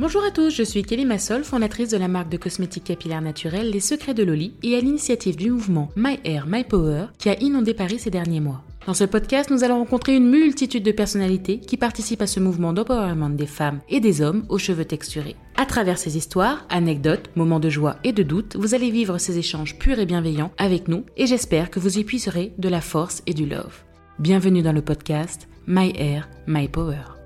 Bonjour à tous, je suis Kelly Massol, fondatrice de la marque de cosmétiques capillaires naturels Les Secrets de Loli et à l'initiative du mouvement My Hair, My Power qui a inondé Paris ces derniers mois. Dans ce podcast, nous allons rencontrer une multitude de personnalités qui participent à ce mouvement d'empowerment des femmes et des hommes aux cheveux texturés. À travers ces histoires, anecdotes, moments de joie et de doute, vous allez vivre ces échanges purs et bienveillants avec nous et j'espère que vous y puiserez de la force et du love. Bienvenue dans le podcast My Hair, My Power.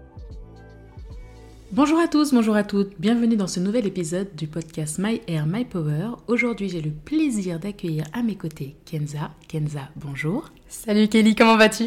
Bonjour à tous, bonjour à toutes, bienvenue dans ce nouvel épisode du podcast My Air, My Power. Aujourd'hui, j'ai le plaisir d'accueillir à mes côtés Kenza. Kenza, bonjour. Salut Kelly, comment vas-tu?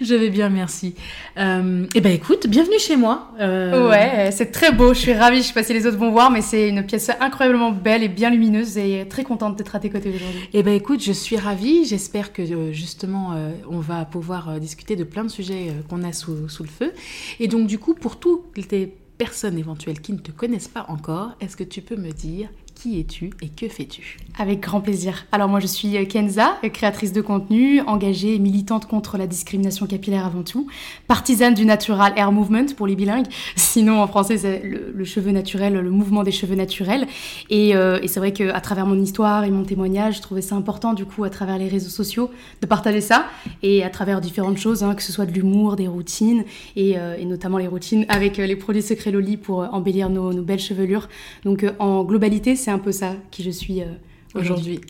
Je vais bien, merci. Euh, eh ben écoute, bienvenue chez moi. Euh, ouais, c'est très beau, je suis ravie, je sais pas si les autres vont voir, mais c'est une pièce incroyablement belle et bien lumineuse et très contente d'être à tes côtés aujourd'hui. Eh ben écoute, je suis ravie, j'espère que euh, justement on va pouvoir discuter de plein de sujets qu'on a sous, sous, le feu. Et donc du coup, pour tous tes personnes éventuelles qui ne te connaissent pas encore, est-ce que tu peux me dire es-tu et que fais-tu Avec grand plaisir. Alors moi je suis euh, Kenza, créatrice de contenu, engagée et militante contre la discrimination capillaire avant tout, partisane du Natural Hair Movement pour les bilingues, sinon en français c'est le, cheveu naturel, le mouvement des cheveux naturels. Et, euh, c'est vrai qu'à travers mon histoire et mon témoignage, je trouvais ça important du coup à travers les réseaux sociaux de partager ça et à travers différentes choses, hein, que ce soit de l'humour, des routines et, euh, notamment les routines avec les produits secrets Loli pour embellir nos belles chevelures. Donc en globalité, c'est un peu ça qui je suis euh, aujourd'hui.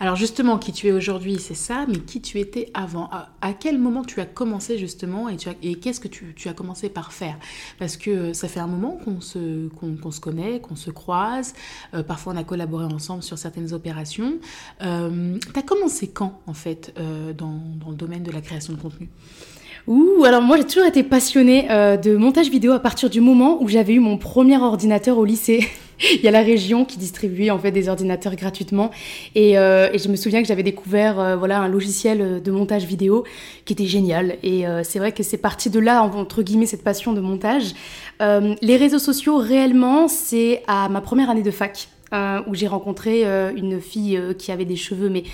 Alors justement, qui tu es aujourd'hui, c'est ça, mais qui tu étais avant? À, quel moment tu as commencé justement et, et qu'est-ce que tu, as commencé par faire? Parce que ça fait un moment qu'on se, qu'on, se connaît, qu'on se croise, euh, parfois on a collaboré ensemble sur certaines opérations. Euh, tu as commencé quand en fait dans, dans le domaine de la création de contenu? Ouh, alors moi j'ai toujours été passionnée de montage vidéo à partir du moment où j'avais eu mon premier ordinateur au lycée. il y a la région qui distribuait en fait des ordinateurs gratuitement. Et, euh, je me souviens que j'avais découvert euh, voilà un logiciel de montage vidéo qui était génial. Et euh, c'est vrai que c'est parti de là entre guillemets cette passion de montage. Les réseaux sociaux réellement c'est à ma première année de fac où j'ai rencontré une fille qui avait des cheveux mais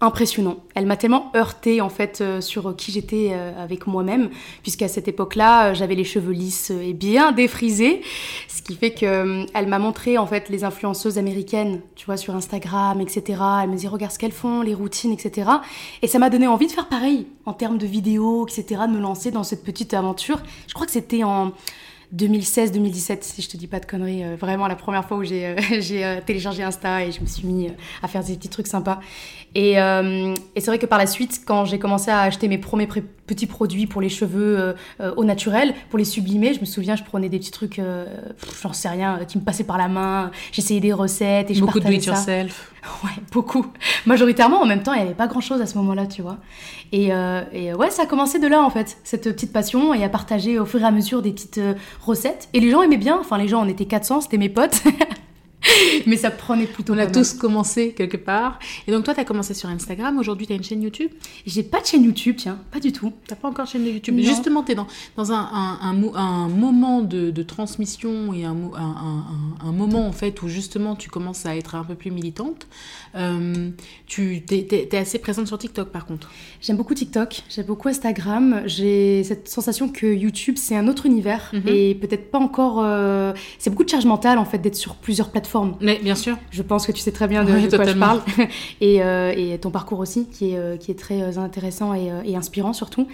impressionnant. Elle m'a tellement heurté en fait euh, sur qui j'étais euh, avec moi-même, puisqu'à cette époque-là, euh, j'avais les cheveux lisses et bien défrisés, ce qui fait que elle m'a montré en fait les influenceuses américaines, tu vois, sur Instagram, etc. Elle me dit regarde ce qu'elles font, les routines, etc. Et ça m'a donné envie de faire pareil en termes de vidéos, etc. De me lancer dans cette petite aventure. Je crois que c'était en 2016-2017, si je te dis pas de conneries. vraiment la première fois où j'ai téléchargé Insta et je me suis mis à faire des petits trucs sympas. Et, euh, et c'est vrai que par la suite, quand j'ai commencé à acheter mes premiers petits produits pour les cheveux euh, euh, au naturel, pour les sublimer, je me souviens, je prenais des petits trucs, j'en sais rien, qui me passaient par la main. J'essayais des recettes et je beaucoup de do yourself. Ouais, beaucoup. Majoritairement, en même temps, il n'y avait pas grand chose à ce moment-là, tu vois. Et, et, ouais, ça a commencé de là, en fait, cette petite passion et à partager au fur et à mesure des petites recettes. Et les gens aimaient bien, enfin, les gens, on était 400, c'était mes potes. Mais ça prenait plutôt. On a tous commencé quelque part. Et donc, toi, tu as commencé sur Instagram. Aujourd'hui, tu as une chaîne YouTube J'ai pas de chaîne YouTube, tiens, pas du tout. T'as pas encore de chaîne YouTube Justement, tu es dans, dans un, un, un, moment de, de, transmission et un, moment, en fait, où justement tu commences à être un peu plus militante. Euh, tu es, assez présente sur TikTok, par contre J'aime beaucoup TikTok, j'aime beaucoup Instagram. J'ai cette sensation que YouTube, c'est un autre univers. Mhm. Et peut-être pas encore. Euh, c'est beaucoup de charge mentale, en fait, d'être sur plusieurs plateformes mais bien sûr. Je pense que tu sais très bien de, quoi je parle. et, euh, et, ton parcours aussi, qui est, euh, qui est très euh, intéressant et, et inspirant surtout.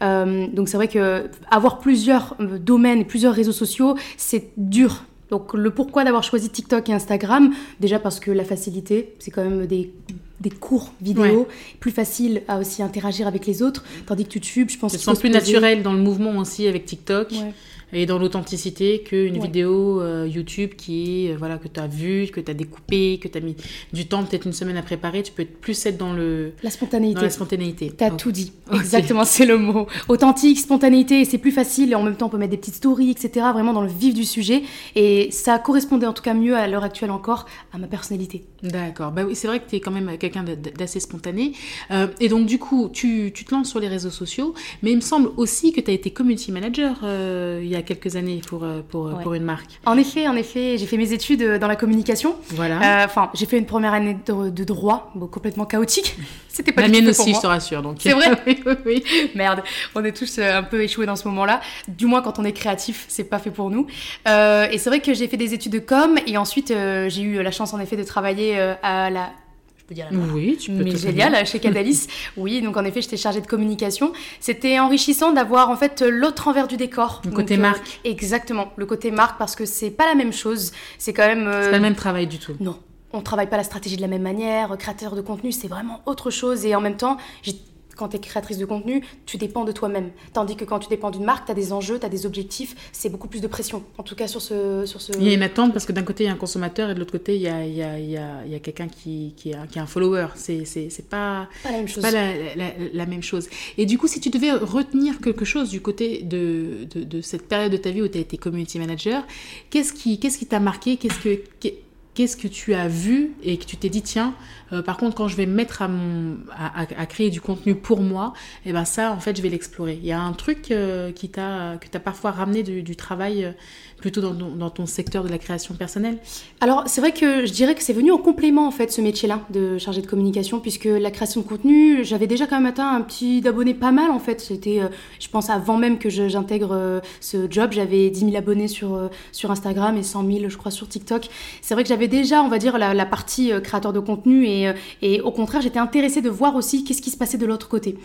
donc c'est vrai que avoir plusieurs domaines et plusieurs réseaux sociaux, c'est dur. Donc le pourquoi d'avoir choisi TikTok et Instagram, déjà parce que la facilité, c'est quand même des des courts vidéos, plus facile à aussi interagir avec les autres, tandis que YouTube, je pense... que c'est plus naturel dans le mouvement aussi avec TikTok. Ouais et dans l'authenticité qu'une vidéo euh, YouTube qui est, euh, voilà, que tu as vu, que tu as découpé, que tu as mis du temps, peut-être une semaine à préparer. Tu peux être plus être dans le... La spontanéité. Dans la spontanéité. Tu as tout dit. Exactement, c'est le mot. Authentique, spontanéité, c'est plus facile et en même temps on peut mettre des petites stories, etc. Vraiment dans le vif du sujet. Et ça correspondait en tout cas mieux à l'heure actuelle encore à ma personnalité. D'accord. Bah oui, c'est vrai que tu es quand même quelqu'un d'assez spontané. Euh, et donc du coup, tu, tu, te lances sur les réseaux sociaux, mais il me semble aussi que tu as été community manager il y a a quelques années pour, euh, pour, pour une marque. En effet, en effet, j'ai fait mes études dans la communication. Voilà. Enfin, j'ai fait une première année de, droit, complètement chaotique. C'était pas la mienne aussi, je te rassure. Donc. C'est vrai. oui, oui, Merde, on est tous un peu échoués dans ce moment-là. Du moins quand on est créatif, c'est pas fait pour nous. et c'est vrai que j'ai fait des études de com et ensuite j'ai eu la chance en effet de travailler à la oui, tu peux. Mais génial, chez Cadalis. oui, donc en effet, j'étais chargée de communication. C'était enrichissant d'avoir en fait l'autre envers du décor. Le côté euh, marque. exactement, le côté marque parce que c'est pas la même chose. C'est quand même. C'est pas le même travail du tout. Non, on travaille pas la stratégie de la même manière. Créateur de contenu, c'est vraiment autre chose. Et en même temps, j'ai quand tu es créatrice de contenu, tu dépends de toi-même. Tandis que quand tu dépends d'une marque, tu as des enjeux, tu as des objectifs, c'est beaucoup plus de pression. En tout cas, sur ce. Sur ce... Il y a une attente parce que d'un côté, il y a un consommateur et de l'autre côté, il y a, il y a, il y a, y a quelqu'un qui, qui, qui, est un follower. C'est, c'est, c'est pas, pas la même chose. Pas la, la, même chose. Et du coup, si tu devais retenir quelque chose du côté de, de, de cette période de ta vie où tu as été community manager, qu'est-ce qui, qu'est-ce qui t'a marqué? Qu'est-ce que qu'est-ce que tu as vu et que tu t'es dit tiens euh, par contre quand je vais me mettre à, créer du contenu pour moi et eh ben ça en fait je vais l'explorer. Il y a un truc euh, qui t'a que tu as parfois ramené du, travail euh, plutôt dans, ton secteur de la création personnelle? Alors c'est vrai que je dirais que c'est venu en complément en fait ce métier là de chargé de communication puisque la création de contenu j'avais déjà quand même atteint un petit d'abonnés pas mal en fait. C'était je pense avant même que j'intègre ce job. J'avais 10 000 abonnés sur, sur Instagram et 100 000 je crois sur TikTok. C'est vrai que j'avais déjà, on va dire, la, partie euh, créateur de contenu euh, et, au contraire, j'étais intéressée de voir aussi qu'est-ce qui se passait de l'autre côté.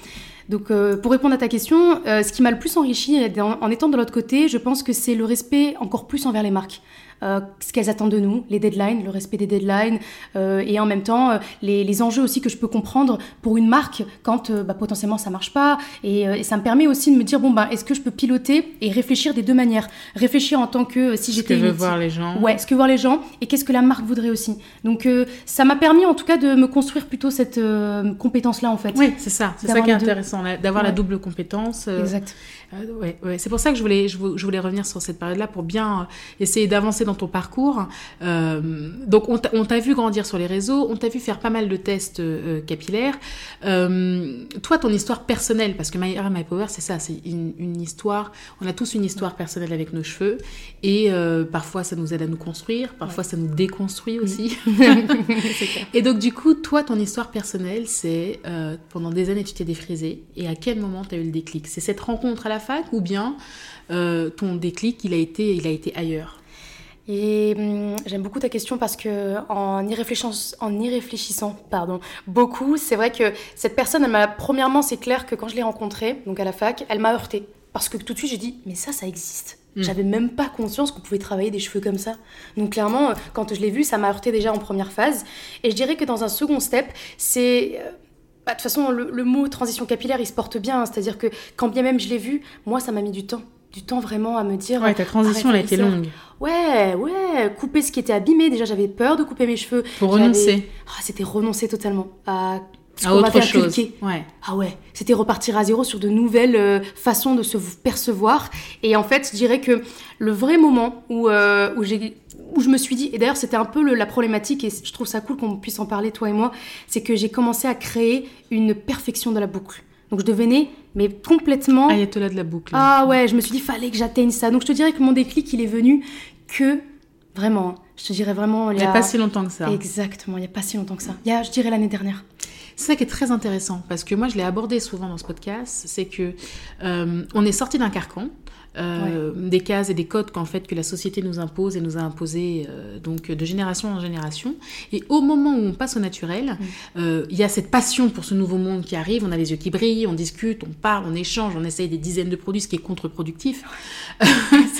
Donc, euh, pour répondre à ta question, ce qui m'a le plus enrichi en étant de l'autre côté, je pense que c'est le respect encore plus envers les marques. Euh, ce qu'elles attendent de nous, les deadlines, le respect des deadlines, euh, et en même temps euh, les, les, enjeux aussi que je peux comprendre pour une marque quand bah, potentiellement ça marche pas. Et, ça me permet aussi de me dire bon bah est-ce que je peux piloter et réfléchir des deux manières, réfléchir en tant que si j'étais. Ce que veut voir les gens. Ouais, ce que voir les gens et qu'est-ce que la marque voudrait aussi. Donc ça m'a permis en tout cas de me construire plutôt cette compétence là en fait. Oui, c'est ça, c'est ça qui est intéressant, d'avoir la double compétence. exact. Ouais, ouais. c'est pour ça que je voulais, je, voulais revenir sur cette période-là pour bien essayer d'avancer dans ton parcours. Euh, donc on t'a vu grandir sur les réseaux, on t'a vu faire pas mal de tests euh, capillaires. Euh, toi, ton histoire personnelle, parce que My Hair My Power, c'est ça, c'est une, histoire. On a tous une histoire personnelle avec nos cheveux, et parfois ça nous aide à nous construire, parfois ça nous déconstruit aussi. et donc du coup, toi, ton histoire personnelle, c'est pendant des années tu t'es défrisée, et à quel moment tu as eu le déclic? C'est cette rencontre à la fac ou bien ton déclic, il a été, il a été ailleurs? Et hum, j'aime beaucoup ta question parce que en y réfléchissant, en y réfléchissant pardon, beaucoup, c'est vrai que cette personne, elle m'a premièrement, c'est clair que quand je l'ai rencontrée, donc à la fac, elle m'a heurté parce que tout de suite j'ai dit mais ça, ça existe. Hmm. J'avais même pas conscience qu'on pouvait travailler des cheveux comme ça. Donc clairement, quand je l'ai vu, ça m'a heurté déjà en première phase. Et je dirais que dans un second step, c'est euh, bah, de toute façon, le, le, mot transition capillaire, il se porte bien. C'est-à-dire que quand bien même je l'ai vu, moi, ça m'a mis du temps du temps vraiment à me dire. Ouais, ta transition, elle a été longue. Ouais, ouais, couper ce qui était abîmé. Déjà, j'avais peur de couper mes cheveux. Pour renoncer. Ah, c'était renoncer totalement à ce à autre chose. Ouais. Ah ouais, c'était repartir à zéro sur de nouvelles euh, façons de se percevoir. Et en fait, je dirais que le vrai moment où, euh, où j'ai où je me suis dit, et d'ailleurs c'était un peu la problématique, et je trouve ça cool qu'on puisse en parler toi et moi, c'est que j'ai commencé à créer une perfection de la boucle. Donc je devenais mais complètement. Ayatollah de la boucle. Ah ouais, je me suis dit, fallait que j'atteigne ça. Donc je te dirais que mon déclic, il est venu que, vraiment, je te dirais vraiment. Il n'y a... pas si longtemps que ça. Exactement, il n'y a pas si longtemps que ça. Il y a, je dirais, l'année dernière. C'est ça qui est très intéressant, parce que moi je l'ai abordé souvent dans ce podcast, c'est que euh, on est sorti d'un carcan, euh, des cases et des codes qu'en fait que la société nous impose et nous a imposé euh, donc de génération en génération. Et au moment où on passe au naturel, euh, il y a cette passion pour ce nouveau monde qui arrive. On a les yeux qui brillent, on discute, on parle, on échange, on essaye des dizaines de produits, ce qui est contre-productif.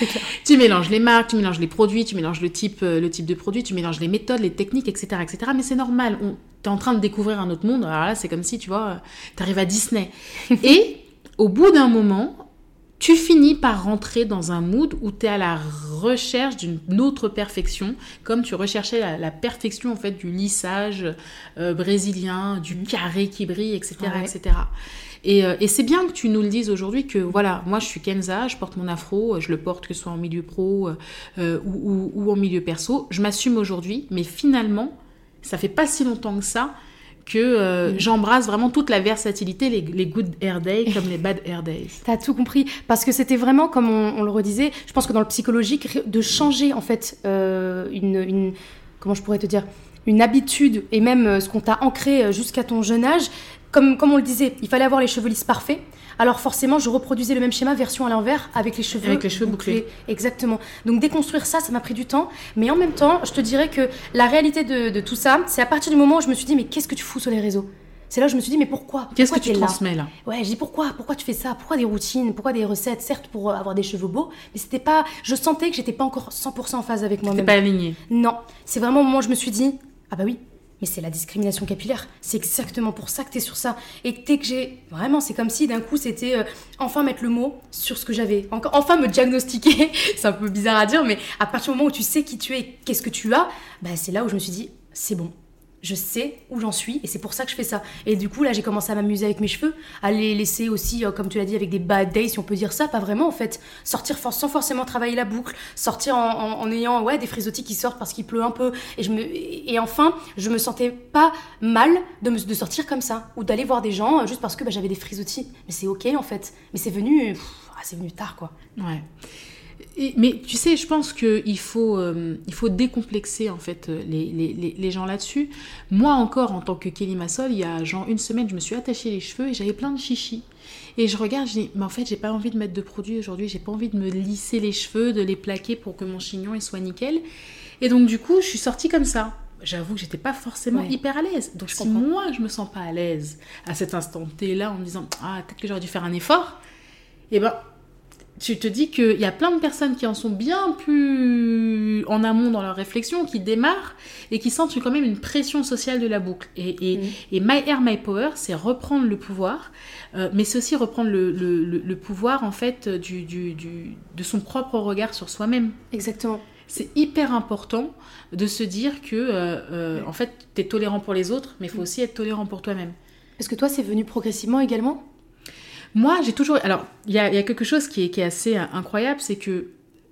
tu mélanges les marques, tu mélanges les produits, tu mélanges le type, le type de produit, tu mélanges les méthodes, les techniques, etc., etc. Mais c'est normal. On, es en train de découvrir un autre monde. Alors là, c'est comme si tu vois, tu arrives à Disney. et au bout d'un moment, tu finis par rentrer dans un mood où tu es à la recherche d'une autre perfection, comme tu recherchais la, perfection en fait du lissage euh, brésilien, du mm. carré qui brille, etc. etc. Euh, et, c'est bien que tu nous le dises aujourd'hui que voilà, moi je suis Kenza, je porte mon afro, je le porte que ce soit en milieu pro euh, ou, ou, en milieu perso, je m'assume aujourd'hui, mais finalement, ça fait pas si longtemps que ça que euh, j'embrasse vraiment toute la versatilité, les, les good hair days comme les bad hair days. T'as tout compris. Parce que c'était vraiment, comme on, on le redisait, je pense que dans le psychologique, de changer en fait euh, une, une- Comment je pourrais te dire Une habitude et même euh, ce qu'on t'a ancré jusqu'à ton jeune âge. Comme, comme on le disait, il fallait avoir les cheveux lisses parfaits. Alors forcément, je reproduisais le même schéma, version à l'envers, avec les cheveux Avec les cheveux bouclés. Exactement. Donc déconstruire ça, ça m'a pris du temps. Mais en même temps, je te dirais que la réalité de, de tout ça, c'est à partir du moment où je me suis dit, mais qu'est-ce que tu fous sur les réseaux? C'est là où je me suis dit, mais pourquoi? Qu'est-ce que tu là? transmets là? Ouais, je dis pourquoi? Pourquoi tu fais ça? Pourquoi des routines? Pourquoi des recettes? Certes, pour avoir des cheveux beaux, mais c'était pas. Je sentais que j'étais pas encore 100% en phase avec moi-même. pas aligné. Non, c'est vraiment au moment où je me suis dit ah bah oui, mais c'est la discrimination capillaire. C'est exactement pour ça que t'es sur ça. Et dès que j'ai vraiment, c'est comme si d'un coup c'était euh, enfin mettre le mot sur ce que j'avais, enfin me diagnostiquer. c'est un peu bizarre à dire, mais à partir du moment où tu sais qui tu es, qu'est-ce que tu as, bah c'est là où je me suis dit c'est bon. Je sais où j'en suis et c'est pour ça que je fais ça. Et du coup, là, j'ai commencé à m'amuser avec mes cheveux, à les laisser aussi, euh, comme tu l'as dit, avec des bad days, si on peut dire ça, pas vraiment en fait. Sortir sans forcément travailler la boucle, sortir en, ayant ouais, des frisottis qui sortent parce qu'il pleut un peu. Et, je me, et enfin, je me sentais pas mal de, de sortir comme ça, ou d'aller voir des gens euh, juste parce que bah, j'avais des frisottis. Mais c'est ok en fait. Mais c'est venu, ah, c'est venu tard quoi. Ouais. Et- mais tu sais, je pense qu'il faut, euh, il faut décomplexer en fait euh, les, les, les, les gens là-dessus. Moi encore, en tant que Kelly Massol, il y a genre une semaine, je me suis attachée les cheveux et j'avais plein de chichis. Et je regarde, je dis, mais en fait, j'ai pas envie de mettre de produit aujourd'hui, j'ai pas envie de me lisser les cheveux, de les plaquer pour que mon chignon il soit nickel. Et donc, du coup, je suis sortie comme ça. J'avoue que j'étais pas forcément Ouais. hyper à l'aise. Donc, Je si comprends. moi, je me sens pas à l'aise à cet instant T là en me disant, ah, peut-être que j'aurais dû faire un effort, et ben, tu te dis qu'il y a plein de personnes qui en sont bien plus en amont dans leur réflexion, qui démarrent et qui sentent quand même une pression sociale de la boucle. Et, et, Mm. et My Hair, My Power, c'est reprendre le pouvoir, euh, mais c'est aussi reprendre le, le- le- le pouvoir en fait du, du- du- de son propre regard sur soi-même. Exactement. C'est hyper important de se dire que euh, euh, en fait, tu es tolérant pour les autres, mais il faut aussi être tolérant pour toi-même. Est-ce que toi, c'est venu progressivement également? Moi, j'ai toujours. Alors, il y a, il y a quelque chose qui est, qui est assez euh, incroyable, c'est que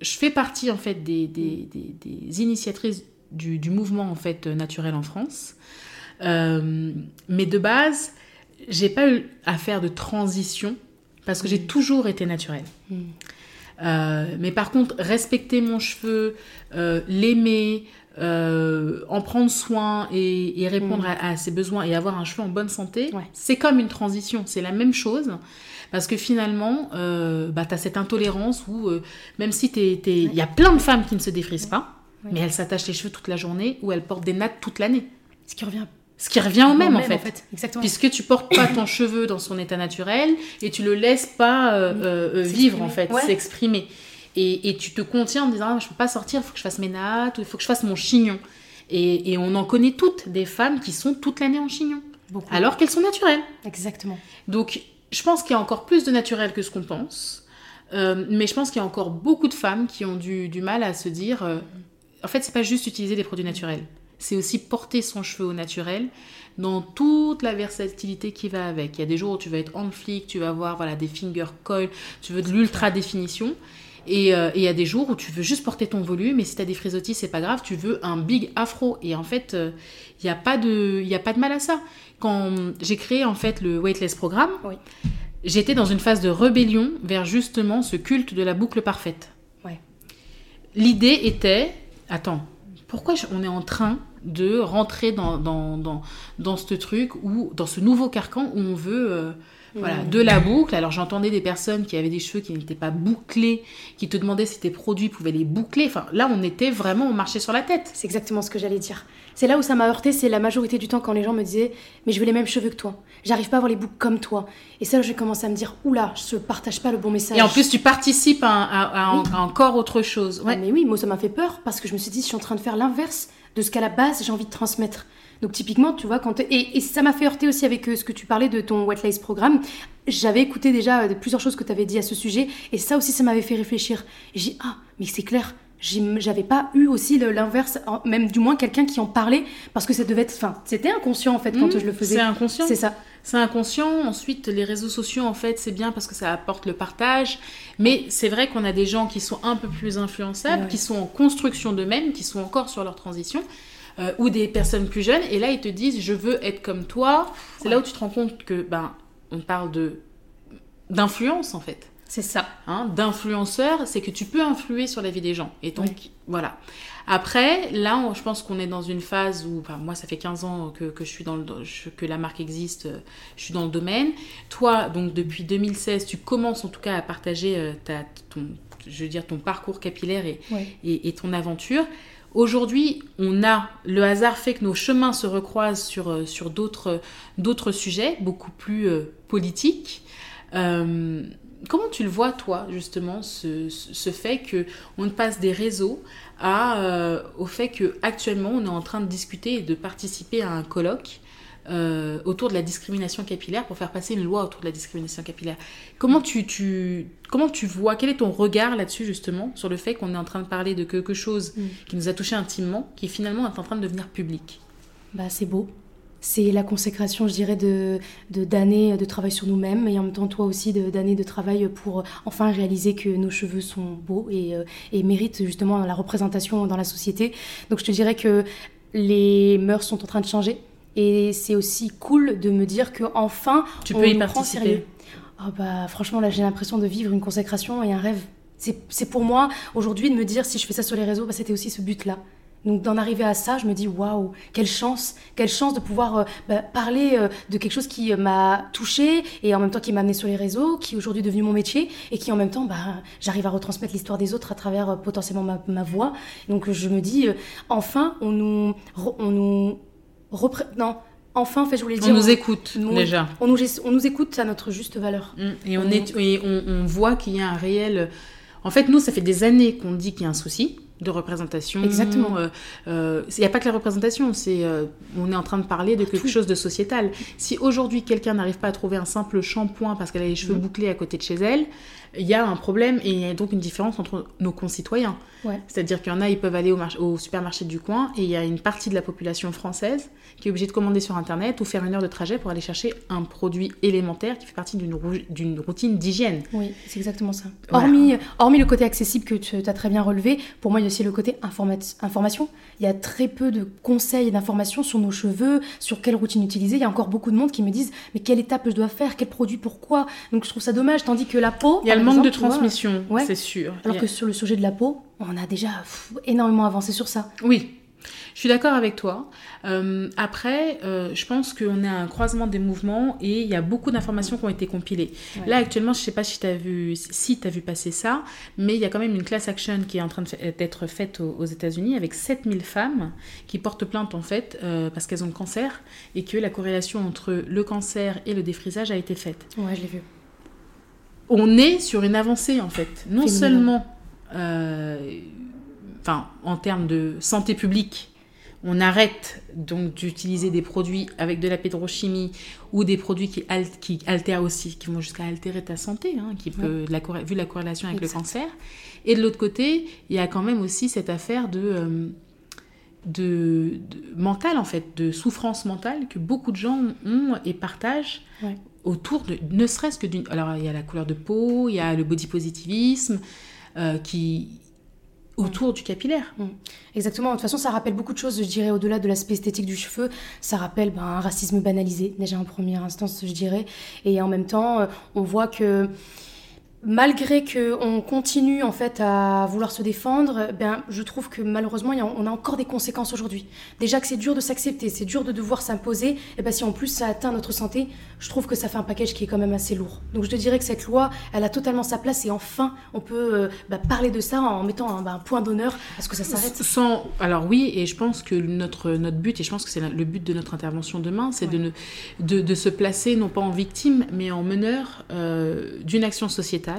je fais partie en fait des, des, des- des initiatrices du, du mouvement en fait naturel en France. Euh, mais de base, j'ai pas eu à faire de transition parce que j'ai toujours été naturelle. Mm. Euh, mais par contre, respecter mon cheveu, euh, l'aimer, euh, en prendre soin et, et répondre Mm. à, à ses besoins et avoir un cheveu en bonne santé, Ouais. c'est comme une transition, c'est la même chose. Parce que finalement, euh, bah, tu as cette intolérance où, euh, même si il y a plein de femmes qui ne se défrisent pas, mais elles s'attachent les cheveux toute la journée ou elles portent des nattes toute l'année. Ce qui revient Ce qui revient au même, en, fait. Exactement. Puisque tu portes pas ton cheveu dans son état naturel et tu le laisses pas euh, vivre en fait, S'exprimer. Ouais. Et, et tu te contiens en disant ah, je peux pas sortir, il faut que je fasse mes nattes, ou il faut que je fasse mon chignon. Et, et on en connaît toutes des femmes qui sont toute l'année en chignon, Beaucoup. alors qu'elles sont naturelles. Exactement. Donc je pense qu'il y a encore plus de naturel que ce qu'on pense. Euh, mais je pense qu'il y a encore beaucoup de femmes qui ont du, du mal à se dire euh, en fait, c'est pas juste utiliser des produits naturels. C'est aussi porter son cheveu au naturel dans toute la versatilité qui va avec. Il y a des jours où tu vas être en flic, tu vas avoir voilà, des finger coil, tu veux de l'ultra définition. Et euh, et il y a des jours où tu veux juste porter ton volume, et si tu as des frisottis, c'est pas grave, tu veux un big afro. Et en fait, euh, il n'y a, pas de- il y a pas de mal à ça. Quand j'ai créé en fait le Weightless Programme, Oui. j'étais dans une phase de rébellion vers justement ce culte de la boucle parfaite. Ouais. L'idée était, attends, pourquoi on est en train de rentrer dans, dans, dans, dans ce truc ou dans ce nouveau carcan où on veut euh, voilà, de la boucle. Alors j'entendais des personnes qui avaient des cheveux qui n'étaient pas bouclés, qui te demandaient si tes produits pouvaient les boucler. Enfin là, on était vraiment, on marchait sur la tête. C'est exactement ce que j'allais dire. C'est là où ça m'a heurté, c'est la majorité du temps quand les gens me disaient Mais je veux les mêmes cheveux que toi. J'arrive pas à avoir les boucles comme toi. Et ça, j'ai commencé à me dire Oula, je partage pas le bon message. Et en plus, tu participes à, à- à- à encore autre chose. Ah, mais oui, moi ça m'a fait peur parce que je me suis dit, je suis en train de faire l'inverse de ce qu'à la base j'ai envie de transmettre. Donc typiquement, tu vois, quand et, et ça m'a fait heurter aussi avec euh, ce que tu parlais de ton Wet Lace programme. J'avais écouté déjà euh, plusieurs choses que tu avais dit à ce sujet et ça aussi ça m'avait fait réfléchir. J'ai dit, ah, mais c'est clair. J'avais pas eu aussi l'inverse, même du moins quelqu'un qui en parlait, parce que ça devait être. Enfin, c'était inconscient en fait quand Mmh, je le faisais. C'est inconscient. C'est ça. C'est inconscient. Ensuite, les réseaux sociaux, en fait, c'est bien parce que ça apporte le partage. Mais c'est vrai qu'on a des gens qui sont un peu plus influençables, Ouais. qui sont en construction d'eux-mêmes, qui sont encore sur leur transition. Euh, ou des personnes plus jeunes, et là ils te disent je veux être comme toi. C'est là où tu te rends compte que ben on parle de d'influence en fait. C'est ça. Hein, d'influenceur, c'est que tu peux influer sur la vie des gens. Et donc, voilà. Après, là, je pense qu'on est dans une phase où, enfin, moi, ça fait 15 ans que, que je suis dans le, que la marque existe, je suis dans le domaine. Toi, donc, depuis 2016, tu commences en tout cas à partager euh, ta, ton, je veux dire, ton parcours capillaire et, et, ton aventure. Aujourd'hui, on a le hasard fait que nos chemins se recroisent sur, euh, sur d'autres, sujets beaucoup plus euh, politiques. Euh, comment tu le vois, toi, justement, ce, ce fait qu'on passe des réseaux à, au fait qu'actuellement, on est en train de discuter et de participer à un colloque euh, autour de la discrimination capillaire pour faire passer une loi autour de la discrimination capillaire. Comment tu, tu, comment tu vois, quel est ton regard là-dessus justement, sur le fait qu'on est en train de parler de quelque chose mm. qui nous a touché intimement, qui finalement est en train de devenir public? Bah, C'est beau. C'est la consécration, je dirais, de d'années de, travail sur nous-mêmes et en même temps, toi aussi, d'années de, travail pour enfin réaliser que nos cheveux sont beaux et, euh, et méritent justement la représentation dans la société. Donc je te dirais que les mœurs sont en train de changer et c'est aussi cool de me dire que enfin tu peux y participer. Oh bah, franchement, là, j'ai l'impression de vivre une consécration et un rêve. C'est pour moi, aujourd'hui, de me dire, si je fais ça sur les réseaux, bah, c'était aussi ce but-là. Donc d'en arriver à ça, je me dis waouh, quelle chance, quelle chance de pouvoir euh, bah, parler euh, de quelque chose qui euh, m'a touchée et en même temps qui m'a amené sur les réseaux, qui est aujourd'hui devenu mon métier et qui en même temps, bah, j'arrive à retransmettre l'histoire des autres à travers potentiellement ma, ma, voix. Donc je me dis enfin, on nous, on nous non, enfin, en fait, je voulais dire. On nous écoute déjà. On nous, on nous écoute à notre juste valeur. Mm. Et, on, est, et on, voit qu'il y a un réel. En fait, nous, ça fait des années qu'on dit qu'il y a un souci de représentation. Exactement. Il euh, n'y euh, a pas que la représentation, c'est euh, on est en train de parler de quelque chose de sociétal. Si aujourd'hui quelqu'un n'arrive pas à trouver un simple shampoing parce qu'elle a les cheveux mm. bouclés à côté de chez elle, il y a un problème et il y a donc une différence entre nos concitoyens. C'est-à-dire qu'il y en a, ils peuvent aller au, au, supermarché du coin et il y a une partie de la population française qui est obligée de commander sur Internet ou faire une heure de trajet pour aller chercher un produit élémentaire qui fait partie d'une routine d'hygiène. Oui, c'est exactement ça. Hormis, hormis le côté accessible que tu as très bien relevé, pour moi, il y a aussi le côté information. Il y a très peu de conseils et d'informations sur nos cheveux, sur quelle routine utiliser. Il y a encore beaucoup de monde qui me disent mais quelle étape je dois faire, quel produit, pourquoi? Donc je trouve ça dommage, tandis que la peau manque de transmission, c'est sûr. Alors que sur le sujet de la peau, on a déjà énormément avancé sur ça. Oui, je suis d'accord avec toi. Euh, après, euh, je pense qu'on est à un croisement des mouvements et il y a beaucoup d'informations qui ont été compilées. Là, actuellement, je ne sais pas si tu as, vu, si as vu passer ça, mais il y a quand même une class action qui est en train d'être faite aux, États-Unis avec 7000 femmes qui portent plainte en fait euh, parce qu'elles ont le cancer et que la corrélation entre le cancer et le défrisage a été faite. Ouais, je l'ai vu on est sur une avancée en fait. Non seulement euh, enfin, en termes de santé publique, on arrête donc d'utiliser des produits avec de la pétrochimie ou des produits qui, qui altèrent aussi, qui vont jusqu'à altérer ta santé, hein, qui peut, la, vu la corrélation avec le cancer. Et de l'autre côté, il y a quand même aussi cette affaire de, euh, de, mentale, en fait, de souffrance mentale que beaucoup de gens ont et partagent autour de, ne serait-ce que d'une... Alors, il y a la couleur de peau, il y a le body positivisme, euh, qui autour du capillaire. Mm. Exactement. De toute façon, ça rappelle beaucoup de choses, je dirais, au-delà de l'aspect esthétique du cheveu. Ça rappelle ben, un racisme banalisé, déjà en première instance, je dirais. Et en même temps, euh, on voit que malgré qu'on continue en fait à vouloir se défendre, ben, je trouve que malheureusement on a encore des conséquences aujourd'hui. Déjà que c'est dur de s'accepter, c'est dur de devoir s'imposer, et ben si en plus ça atteint notre santé, je trouve que ça fait un package qui est quand même assez lourd. Donc je te dirais que cette loi, elle a totalement sa place et enfin on peut euh, ben, parler de ça en mettant ben, un, point d'honneur à ce que ça s'arrête. Sans, alors oui, et je pense que notre notre but et je pense que c'est le but de notre intervention demain, c'est de, de, de, se placer non pas en victime mais en meneur euh, d'une action sociétale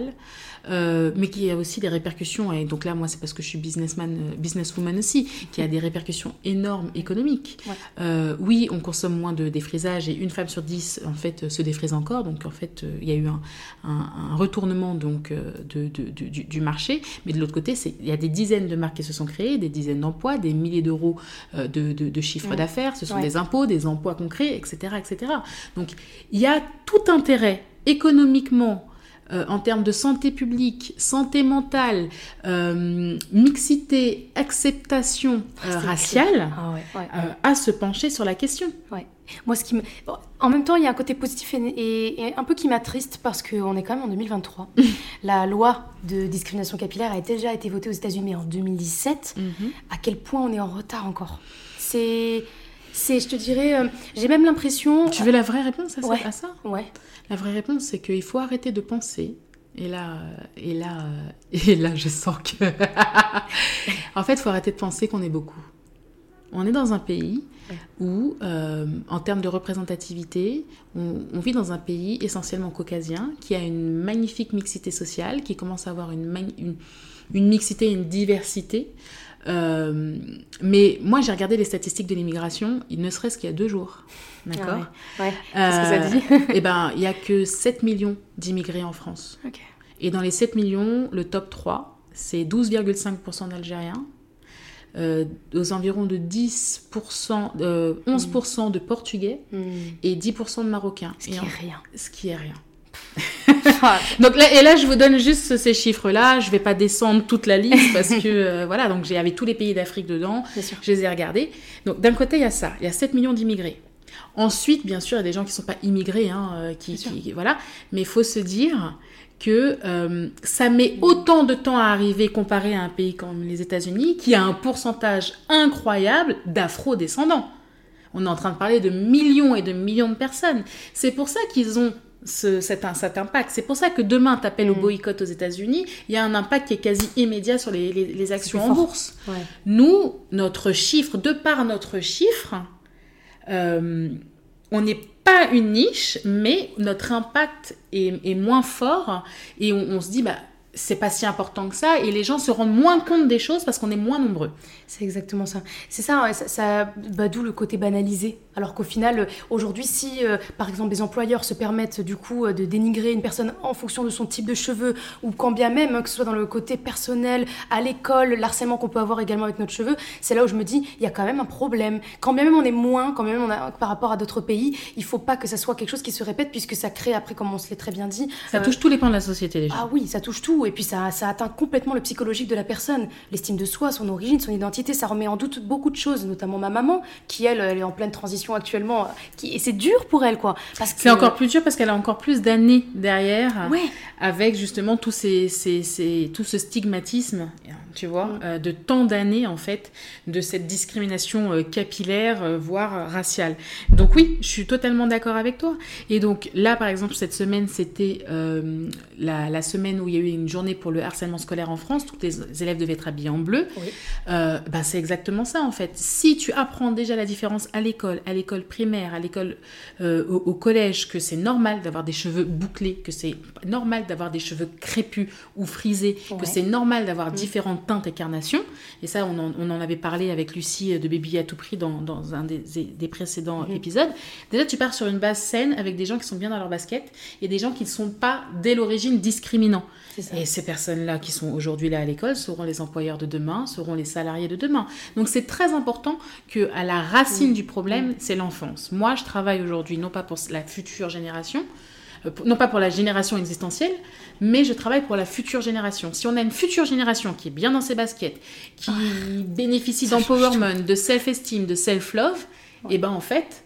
euh, mais qui a aussi des répercussions, et donc là, moi, c'est parce que je suis businessman, euh, businesswoman aussi, qui a des répercussions énormes économiques. Euh, oui, on consomme moins de défrisage, et une femme sur dix, en fait, se défrise encore, donc en fait, il y a eu un, un, retournement donc, de, de, du, marché, mais de l'autre côté, il y a des dizaines de marques qui se sont créées, des dizaines d'emplois, des milliers d'euros de, de, chiffre d'affaires, ce sont des impôts, des emplois concrets, etc., etc. Donc, il y a tout intérêt économiquement euh, en termes de santé publique, santé mentale, euh, mixité, acceptation euh, C'est raciale, Ah ouais, ouais. à se pencher sur la question. Ouais. Moi, ce qui me... en même temps, il y a un côté positif et, et- et un peu qui m'attriste parce qu'on est quand même en 2023. La loi de discrimination capillaire a déjà été votée aux États-Unis en 2017. À quel point on est en retard encore? C'est. C'est, je te dirais, euh, j'ai même l'impression. Tu veux la vraie réponse à ça, Ouais. à ça? Ouais. La vraie réponse, c'est qu'il faut arrêter de penser. Et là, et là, euh, et là, je sens que. en fait, il faut arrêter de penser qu'on est beaucoup. On est dans un pays où, euh, en termes de représentativité, on, on vit dans un pays essentiellement caucasien qui a une magnifique mixité sociale, qui commence à avoir une, une, une mixité et une diversité. Euh, mais moi, j'ai regardé les statistiques de l'immigration, il ne serait-ce qu'il y a deux jours. D'accord Ah ouais. ouais. Qu'est-ce que ça Euh, dit Eh ben, il y a que 7 millions d'immigrés en France. Ok. Et dans les 7 millions, le top 3, c'est 12,5% d'Algériens, euh, aux environs de 10%, euh, 11% de Portugais Hmm. et 10% de Marocains. Ce Et qui en- est rien. ce qui est rien. Donc là, et là, je vous donne juste ces chiffres-là. Je vais pas descendre toute la liste parce que euh, voilà. Donc j'ai avec tous les pays d'Afrique dedans. Je les ai regardés. Donc d'un côté, il y a ça. Il y a 7 millions d'immigrés. Ensuite, bien sûr, il y a des gens qui ne sont pas immigrés, hein, euh, qui- voilà. Mais il faut se dire que euh, ça met autant de temps à arriver comparé à un pays comme les États-Unis, qui a un pourcentage incroyable d'afro-descendants. On est en train de parler de millions et de millions de personnes. C'est pour ça qu'ils ont ce- cet, cet impact. C'est pour ça que demain, tu appelles au Mm. boycott aux États-Unis, il y a un impact qui est quasi immédiat sur les, les- les actions en fort. bourse. Ouais. Nous, notre chiffre, de par notre chiffre, euh, on n'est pas une niche, mais notre impact est, est moins fort et on, on se dit, bah, c'est pas si important que ça et les gens se rendent moins compte des choses parce qu'on est moins nombreux. C'est exactement ça. C'est ça, ça, ça- bah, d'où le côté banalisé. Alors qu'au final, euh, aujourd'hui, si euh, par exemple des employeurs se permettent du coup euh, de dénigrer une personne en fonction de son type de cheveux, ou quand bien même, hein, que ce soit dans le côté personnel, à l'école, l'harcèlement qu'on peut avoir également avec notre cheveu, c'est là où je me dis, il y a quand même un problème. Quand bien même on est moins, quand bien même on a, par rapport à d'autres pays, il faut pas que ça soit quelque chose qui se répète, puisque ça crée après, comme on se l'est très bien dit, Ça euh, touche tous les pans de la société, les gens. ah oui, ça touche tout. Et puis ça, ça atteint complètement le psychologique de la personne. L'estime de soi, son origine, son identité, ça remet en doute beaucoup de choses, notamment ma maman, qui elle, elle est en pleine transition actuellement. Qui, et c'est dur pour elle, quoi. Parce que... C'est encore plus dur parce qu'elle a encore plus d'années derrière. Ouais, avec justement tous ces, ces- ces- tout ce stigmatisme, tu vois, Mm. euh, de tant d'années en fait, de cette discrimination euh, capillaire, euh, voire raciale. Donc oui, je suis totalement d'accord avec toi. Et donc là, par exemple, cette semaine, c'était euh, la, la semaine où il y a eu une journée pour le harcèlement scolaire en France. Tous les élèves devaient être habillés en bleu. Oui. Euh, bah, c'est exactement ça en fait. Si tu apprends déjà la différence à l'école, à l'école primaire, à l'école, euh, au, au collège, que c'est normal d'avoir des cheveux bouclés, que c'est normal d'avoir des cheveux crépus ou frisés, Ouais. que c'est normal d'avoir Mm. différentes teintes et carnations. Et ça, on en, on en avait parlé avec Lucie de Baby à tout prix dans, dans un des, des précédents Mhm. épisodes. Déjà, tu pars sur une base saine avec des gens qui sont bien dans leur basket et des gens qui ne sont pas dès l'origine discriminants. Et ces personnes-là qui sont aujourd'hui là à l'école seront les employeurs de demain, seront les salariés de demain. Donc c'est très important que à la racine Mm. du problème, c'est l'enfance. Moi, je travaille aujourd'hui non pas pour la future génération, euh, non pas pour la génération existentielle, mais je travaille pour la future génération. Si on a une future génération qui est bien dans ses baskets, qui bénéficie ça change d'empowerment, de self-esteem, de self-love, Ouais. et ben en fait,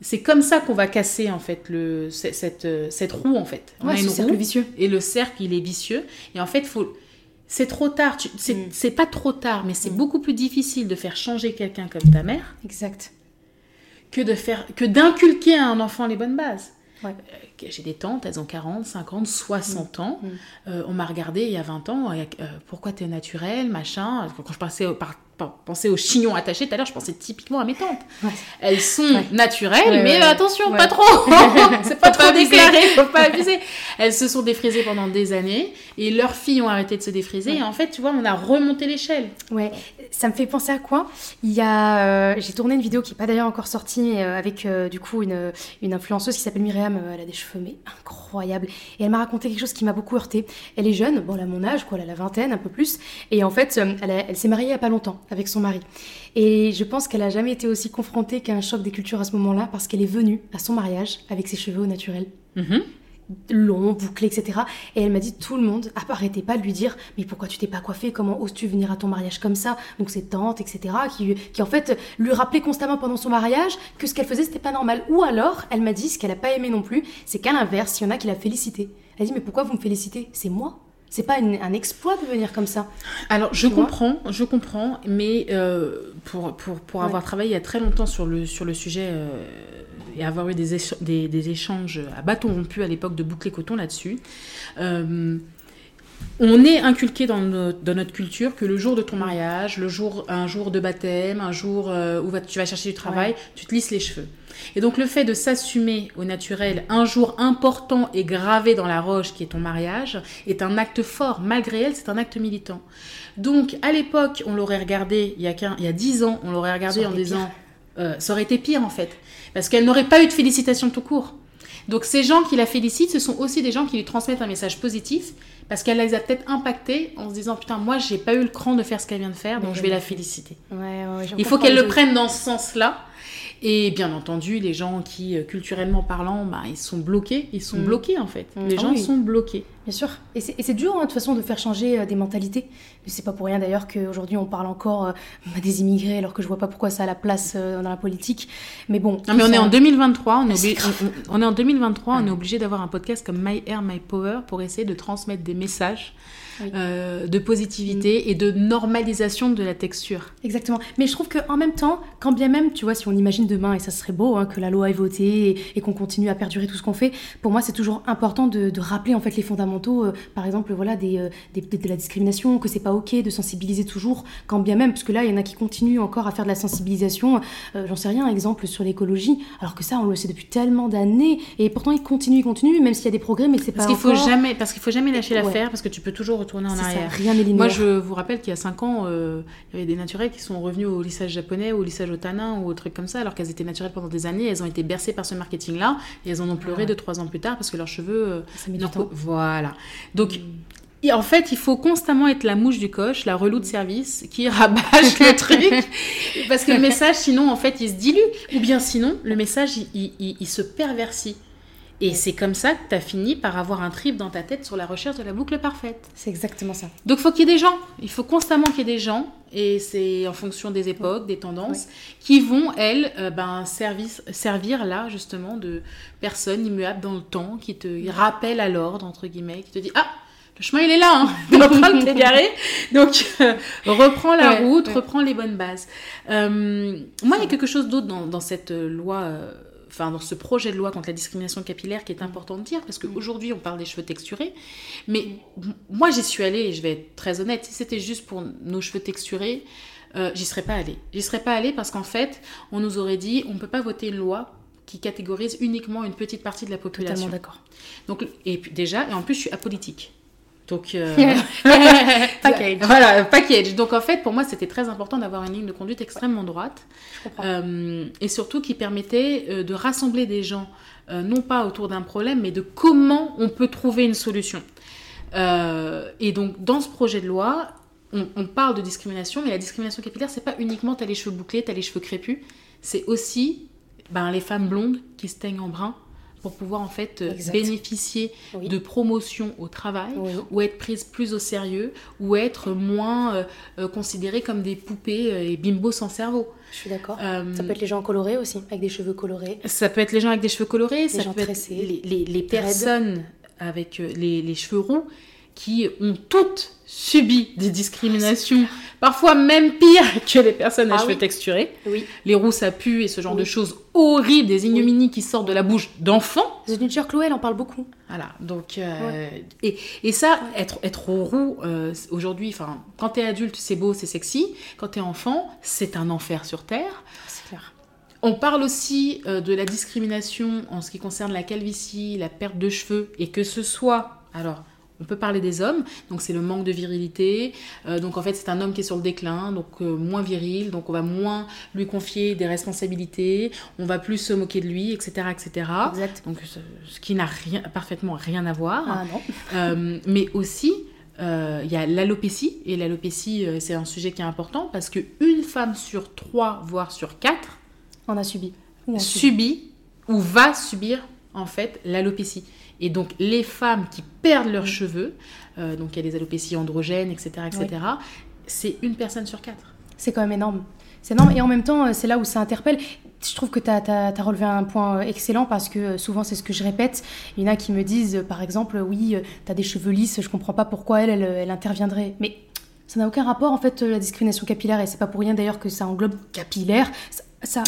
c'est comme ça qu'on va casser en fait le, ce- cette, euh, cette roue en fait. On Ouais, a une roue vicieux. et le cercle il est vicieux et en fait faut c'est trop tard c'est Mm. c'est pas trop tard mais c'est Mm. beaucoup plus difficile de faire changer quelqu'un comme ta mère Exact. que de faire que d'inculquer à un enfant les bonnes bases Ouais. Euh, j'ai des tantes elles ont 40 50 60 ans Mm. Euh, on m'a regardé il y a 20 ans euh, pourquoi t'es naturel machin quand je par- par- pensais aux chignons attachés tout à l'heure je pensais typiquement à mes tantes. Ouais. elles sont Ouais. naturelles Ouais, mais attention pas trop. C'est pas trop abuser. déclaré faut pas abuser. Elles se sont défrisées pendant des années et leurs filles ont arrêté de se défriser. Et en fait tu vois on a remonté l'échelle. Ouais, ça me fait penser à quoi? Il y a, euh, j'ai tourné une vidéo qui n'est pas d'ailleurs encore sortie euh, avec euh, du coup une, une influenceuse qui s'appelle Myriam. euh, elle a des cheveux mais incroyables. Et elle m'a raconté quelque chose qui m'a beaucoup heurté. Elle est jeune, bon elle a mon âge quoi, elle a la vingtaine un peu plus. Et en fait elle, a- elle s'est mariée il y a pas longtemps avec son mari et je pense qu'elle a jamais été aussi confrontée qu'à un choc des cultures à ce moment-là parce qu'elle est venue à son mariage avec ses cheveux au naturel. Long, bouclé, etc. Et elle m'a dit tout le monde arrêtez pas de lui dire mais pourquoi tu t'es pas coiffée Comment oses-tu venir à ton mariage comme ça? Donc ses tantes, etc. Qui, qui en fait lui rappelaient constamment pendant son mariage que ce qu'elle faisait c'était pas normal. Ou alors elle m'a dit ce qu'elle a pas aimé non plus, c'est qu'à l'inverse, il y en a qui la félicité. Elle a dit mais pourquoi vous me félicitez? C'est moi c'est pas un exploit de venir comme ça. Alors, je comprends, je comprends, mais euh, pour, pour, pour avoir travaillé il y a très longtemps sur le, sur le sujet euh, et avoir eu des, des, des, échanges à bâton rompu à l'époque de Bouclé Coton là-dessus, euh, on est inculqué dans notre, dans notre, culture que le jour de ton mariage, le jour, un jour de baptême, un jour où tu vas chercher du travail, tu te lisses les cheveux. Et donc le fait de s'assumer au naturel un jour important et gravé dans la roche qui est ton mariage est un acte fort. Malgré elle, c'est un acte militant. Donc à l'époque, on l'aurait regardé, il y, a il y a 10 ans, on l'aurait regardé en disant, euh, ça aurait été pire en fait. Parce qu'elle n'aurait pas eu de félicitations tout court. Donc ces gens qui la félicitent, ce sont aussi des gens qui lui transmettent un message positif parce qu'elle les a peut-être impactés en se disant putain moi j'ai pas eu le cran de faire ce qu'elle vient de faire donc je vais la féliciter. Il faut qu'elle le prenne dans ce sens-là et bien entendu, les gens qui, euh, culturellement parlant, bah, ils sont bloqués. Ils sont mm. bloqués, en fait. Mm. Les ah gens sont bloqués. Bien sûr. Et c'est dur, hein, de toute façon, de faire changer euh, des mentalités. C'est pas pour rien, d'ailleurs, qu'aujourd'hui, on parle encore euh, des immigrés, alors que je vois pas pourquoi ça a la place dans la politique. Mais bon. Non, mais on est en 2023. On est, on, est en 2023. On est obligé d'avoir un podcast comme My Air, My Power pour essayer de transmettre des messages euh, de positivité mm. et de normalisation de la texture. Exactement. Mais je trouve qu'en même temps, quand bien même, tu vois, si on imagine demain, et ça serait beau, hein, que la loi est votée et, qu'on continue à perdurer tout ce qu'on fait, pour moi, c'est toujours important de, rappeler en fait les fondamentaux, euh, par exemple, voilà, des, euh, de la discrimination, que c'est pas ok de sensibiliser toujours, quand bien même, parce que là, il y en a qui continuent encore à faire de la sensibilisation, j'en sais rien, exemple sur l'écologie, alors que ça, on le sait depuis tellement d'années, et pourtant, ils continuent, ils continuent, même s'il y a des progrès, mais c'est pas parce qu'il faut jamais, parce qu'il faut jamais lâcher l'affaire, parce que tu peux toujours retourner en arrière. rien n'est Moi, je vous rappelle qu'il y a 5 ans, euh, il y avait des naturels qui sont revenus au lissage japonais ou au lissage otanin ou au truc comme ça, alors qu'elles étaient naturelles pendant des années. Elles ont été bercées par ce marketing-là et elles en ont pleuré 2 trois ans plus tard parce que leurs cheveux. Euh, voilà. Donc. En fait, il faut constamment être la mouche du coche, la relou de service, qui rabâche le truc. Parce que le message, sinon, en fait, il se dilue. Ou bien sinon, le message, il, il se perversit. Et c'est comme ça que tu as fini par avoir un trip dans ta tête sur la recherche de la boucle parfaite. C'est exactement ça. Donc il faut qu'il y ait des gens. Il faut constamment qu'il y ait des gens, et c'est en fonction des époques, des tendances, qui vont, elles, euh, ben, servir là, justement, de personnes immuables dans le temps, qui te rappellent à l'ordre, entre guillemets, qui te disent Ah le chemin il est là, hein t'es en train de t'égarer. Donc euh, reprends la route, reprends les bonnes bases. Euh, moi, il y a quelque chose d'autre dans, dans, cette loi enfin dans ce projet de loi contre la discrimination capillaire qui est important de dire, parce qu'aujourd'hui on parle des cheveux texturés, mais moi j'y suis allée, et je vais être très honnête, si c'était juste pour nos cheveux texturés, euh, j'y serais pas allée. J'y serais pas allée parce qu'en fait, on nous aurait dit, on peut pas voter une loi qui catégorise uniquement une petite partie de la population. Totalement d'accord. Donc, et déjà, et en plus je suis apolitique. Donc, euh, package. Voilà, package. Donc, en fait, pour moi, c'était très important d'avoir une ligne de conduite extrêmement droite. Euh, et surtout qui permettait euh, de rassembler des gens, non pas autour d'un problème, mais de comment on peut trouver une solution. et donc, dans ce projet de loi, on, parle de discrimination, mais la discrimination capillaire, c'est pas uniquement t'as les cheveux bouclés, t'as les cheveux crépus. C'est aussi ben, les femmes blondes qui se teignent en brun pour pouvoir en fait euh, bénéficier de promotion au travail ou être prise plus au sérieux ou être moins euh, euh, considérée comme des poupées et bimbo sans cerveau. Je suis d'accord. ça peut être les gens colorés aussi, avec des cheveux colorés. Ça peut être les gens avec des cheveux colorés, ça peut être les, les, les personnes avec les, les cheveux ronds qui ont toutes subi des discriminations, parfois même pire que les personnes à ah cheveux texturés. Oui. Les roux, ça pue et ce genre de choses horribles, des ignominies qui sortent de la bouche d'enfants. Nature Chloé, elle en parle beaucoup. Voilà, donc... Euh, et, et, ça, être, être roux, euh, aujourd'hui, enfin, quand t'es adulte, c'est beau, c'est sexy. Quand t'es enfant, c'est un enfer sur Terre. C'est clair. On parle aussi euh, de la discrimination en ce qui concerne la calvitie, la perte de cheveux, et que ce soit... Alors, on peut parler des hommes, donc c'est le manque de virilité. Euh, donc en fait, c'est un homme qui est sur le déclin, donc euh, moins viril, donc on va moins lui confier des responsabilités, on va plus se moquer de lui, etc. etc. Exact. Donc ce, qui n'a rien, parfaitement rien à voir. Ah, non. Euh, mais aussi, il y a l'alopécie, et l'alopécie, c'est un sujet qui est important parce qu'une femme sur trois, voire sur quatre, en a subi. Ou subit ou va subir en fait l'alopécie. Et donc les femmes qui perdent leurs cheveux, euh, donc il y a des alopécies androgènes, etc., etc., c'est une personne sur quatre. C'est quand même énorme. C'est énorme. Et en même temps, euh, c'est là où ça interpelle. Je trouve que tu as, relevé un point euh, excellent parce que souvent, c'est ce que je répète. Il y en a qui me disent, par exemple, oui, tu as des cheveux lisses, je comprends pas pourquoi elle, elle, interviendrait. Mais ça n'a aucun rapport, en fait, la discrimination capillaire. Et c'est pas pour rien d'ailleurs que ça englobe capillaire. ça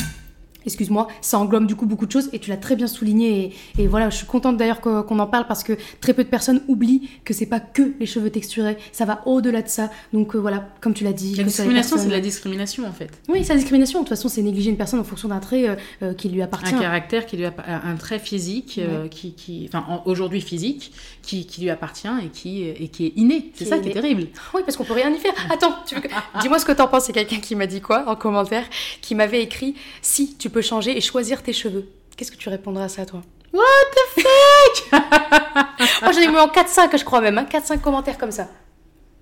excuse-moi, ça englobe du coup beaucoup de choses et tu l'as très bien souligné. Et, voilà, je suis contente d'ailleurs qu'on en parle parce que très peu de personnes oublient que c'est pas que les cheveux texturés, ça va au-delà de ça. Donc euh, voilà, comme tu l'as dit. La discrimination, c'est de la discrimination en fait. Oui, c'est la discrimination. De toute façon, c'est négliger une personne en fonction d'un trait euh, euh, qui lui appartient. Un caractère qui lui appartient, un trait physique, qui, qui, enfin aujourd'hui physique, qui, qui, lui appartient et qui, et qui est inné. C'est ça qui est terrible. Oui, parce qu'on peut rien y faire. Attends, dis-moi ce que t'en penses. C'est quelqu'un qui m'a dit quoi en commentaire, qui m'avait écrit si tu peux changer et choisir tes cheveux. Qu'est-ce que tu répondras à ça, toi? What the fuck Moi, j'en ai mis en 4-5, je crois même. Hein, 4-5 commentaires comme ça.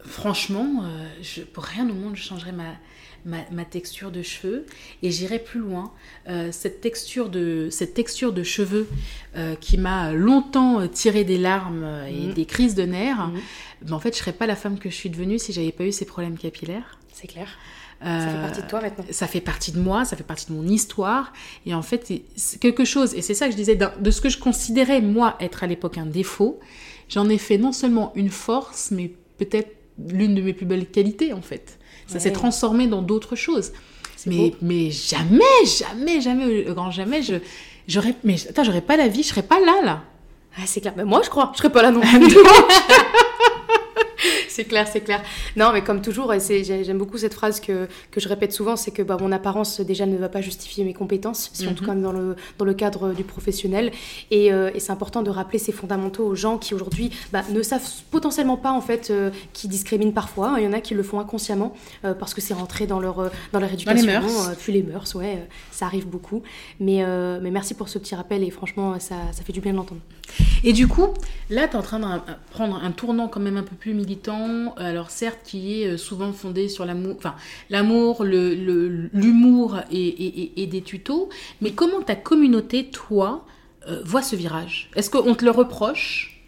Franchement, euh, je, pour rien au monde, je changerais ma, ma, texture de cheveux. Et j'irai plus loin. Euh, cette, texture de, cette texture de cheveux euh, qui m'a longtemps tiré des larmes et mhm. des crises de nerfs, ben, en fait, je serais pas la femme que je suis devenue si j'avais pas eu ces problèmes capillaires. C'est clair ça fait partie de toi maintenant. Ça fait partie de moi, ça fait partie de mon histoire. Et en fait, c'est quelque chose, et c'est ça que je disais, de ce que je considérais, moi, être à l'époque un défaut, j'en ai fait non seulement une force, mais peut-être l'une de mes plus belles qualités, en fait. Ça s'est transformé dans d'autres choses. Mais, mais jamais, jamais, jamais, grand jamais, je, j'aurais, mais attends, j'aurais pas la vie, je serais pas là, là. Ah, c'est clair. Mais moi, je crois, je serais pas là non plus. c'est clair, c'est clair. Non, mais comme toujours, j'aime beaucoup cette phrase que, que je répète souvent, c'est que bah, mon apparence déjà ne va pas justifier mes compétences, si en tout cas dans le, dans le cadre du professionnel. Et, euh, et c'est important de rappeler ces fondamentaux aux gens qui aujourd'hui bah, ne savent potentiellement pas en fait, euh, qui discriminent parfois. Il y en a qui le font inconsciemment euh, parce que c'est rentré dans leur, dans leur éducation. les mœurs. puis les mœurs, ouais, ça arrive beaucoup. Mais, mais merci pour ce petit rappel et franchement, ça, ça fait du bien de l'entendre. Et du coup, là, tu es en train de prendre un tournant quand même un peu plus militant alors certes qui est euh, souvent fondé sur l'amour, enfin l'amour, l'humour et, des tutos, mais comment ta communauté, toi, euh, voit ce virage? Est-ce qu'on te le reproche?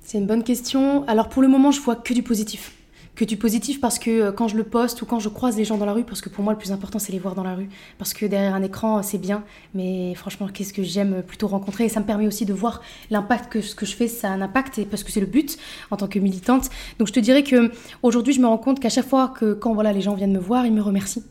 C'est une bonne question. Alors pour le moment, je vois que du positif que du positif parce que euh, quand je le poste ou quand je croise les gens dans la rue, parce que pour moi le plus important c'est les voir dans la rue, parce que derrière un écran c'est bien, mais franchement qu'est-ce que j'aime plutôt rencontrer? Et ça me permet aussi de voir l'impact que ce que je fais ça a un impact et parce que c'est le but en tant que militante. Donc je te dirais que aujourd'hui je me rends compte qu'à chaque fois que quand voilà les gens viennent me voir, ils me remercient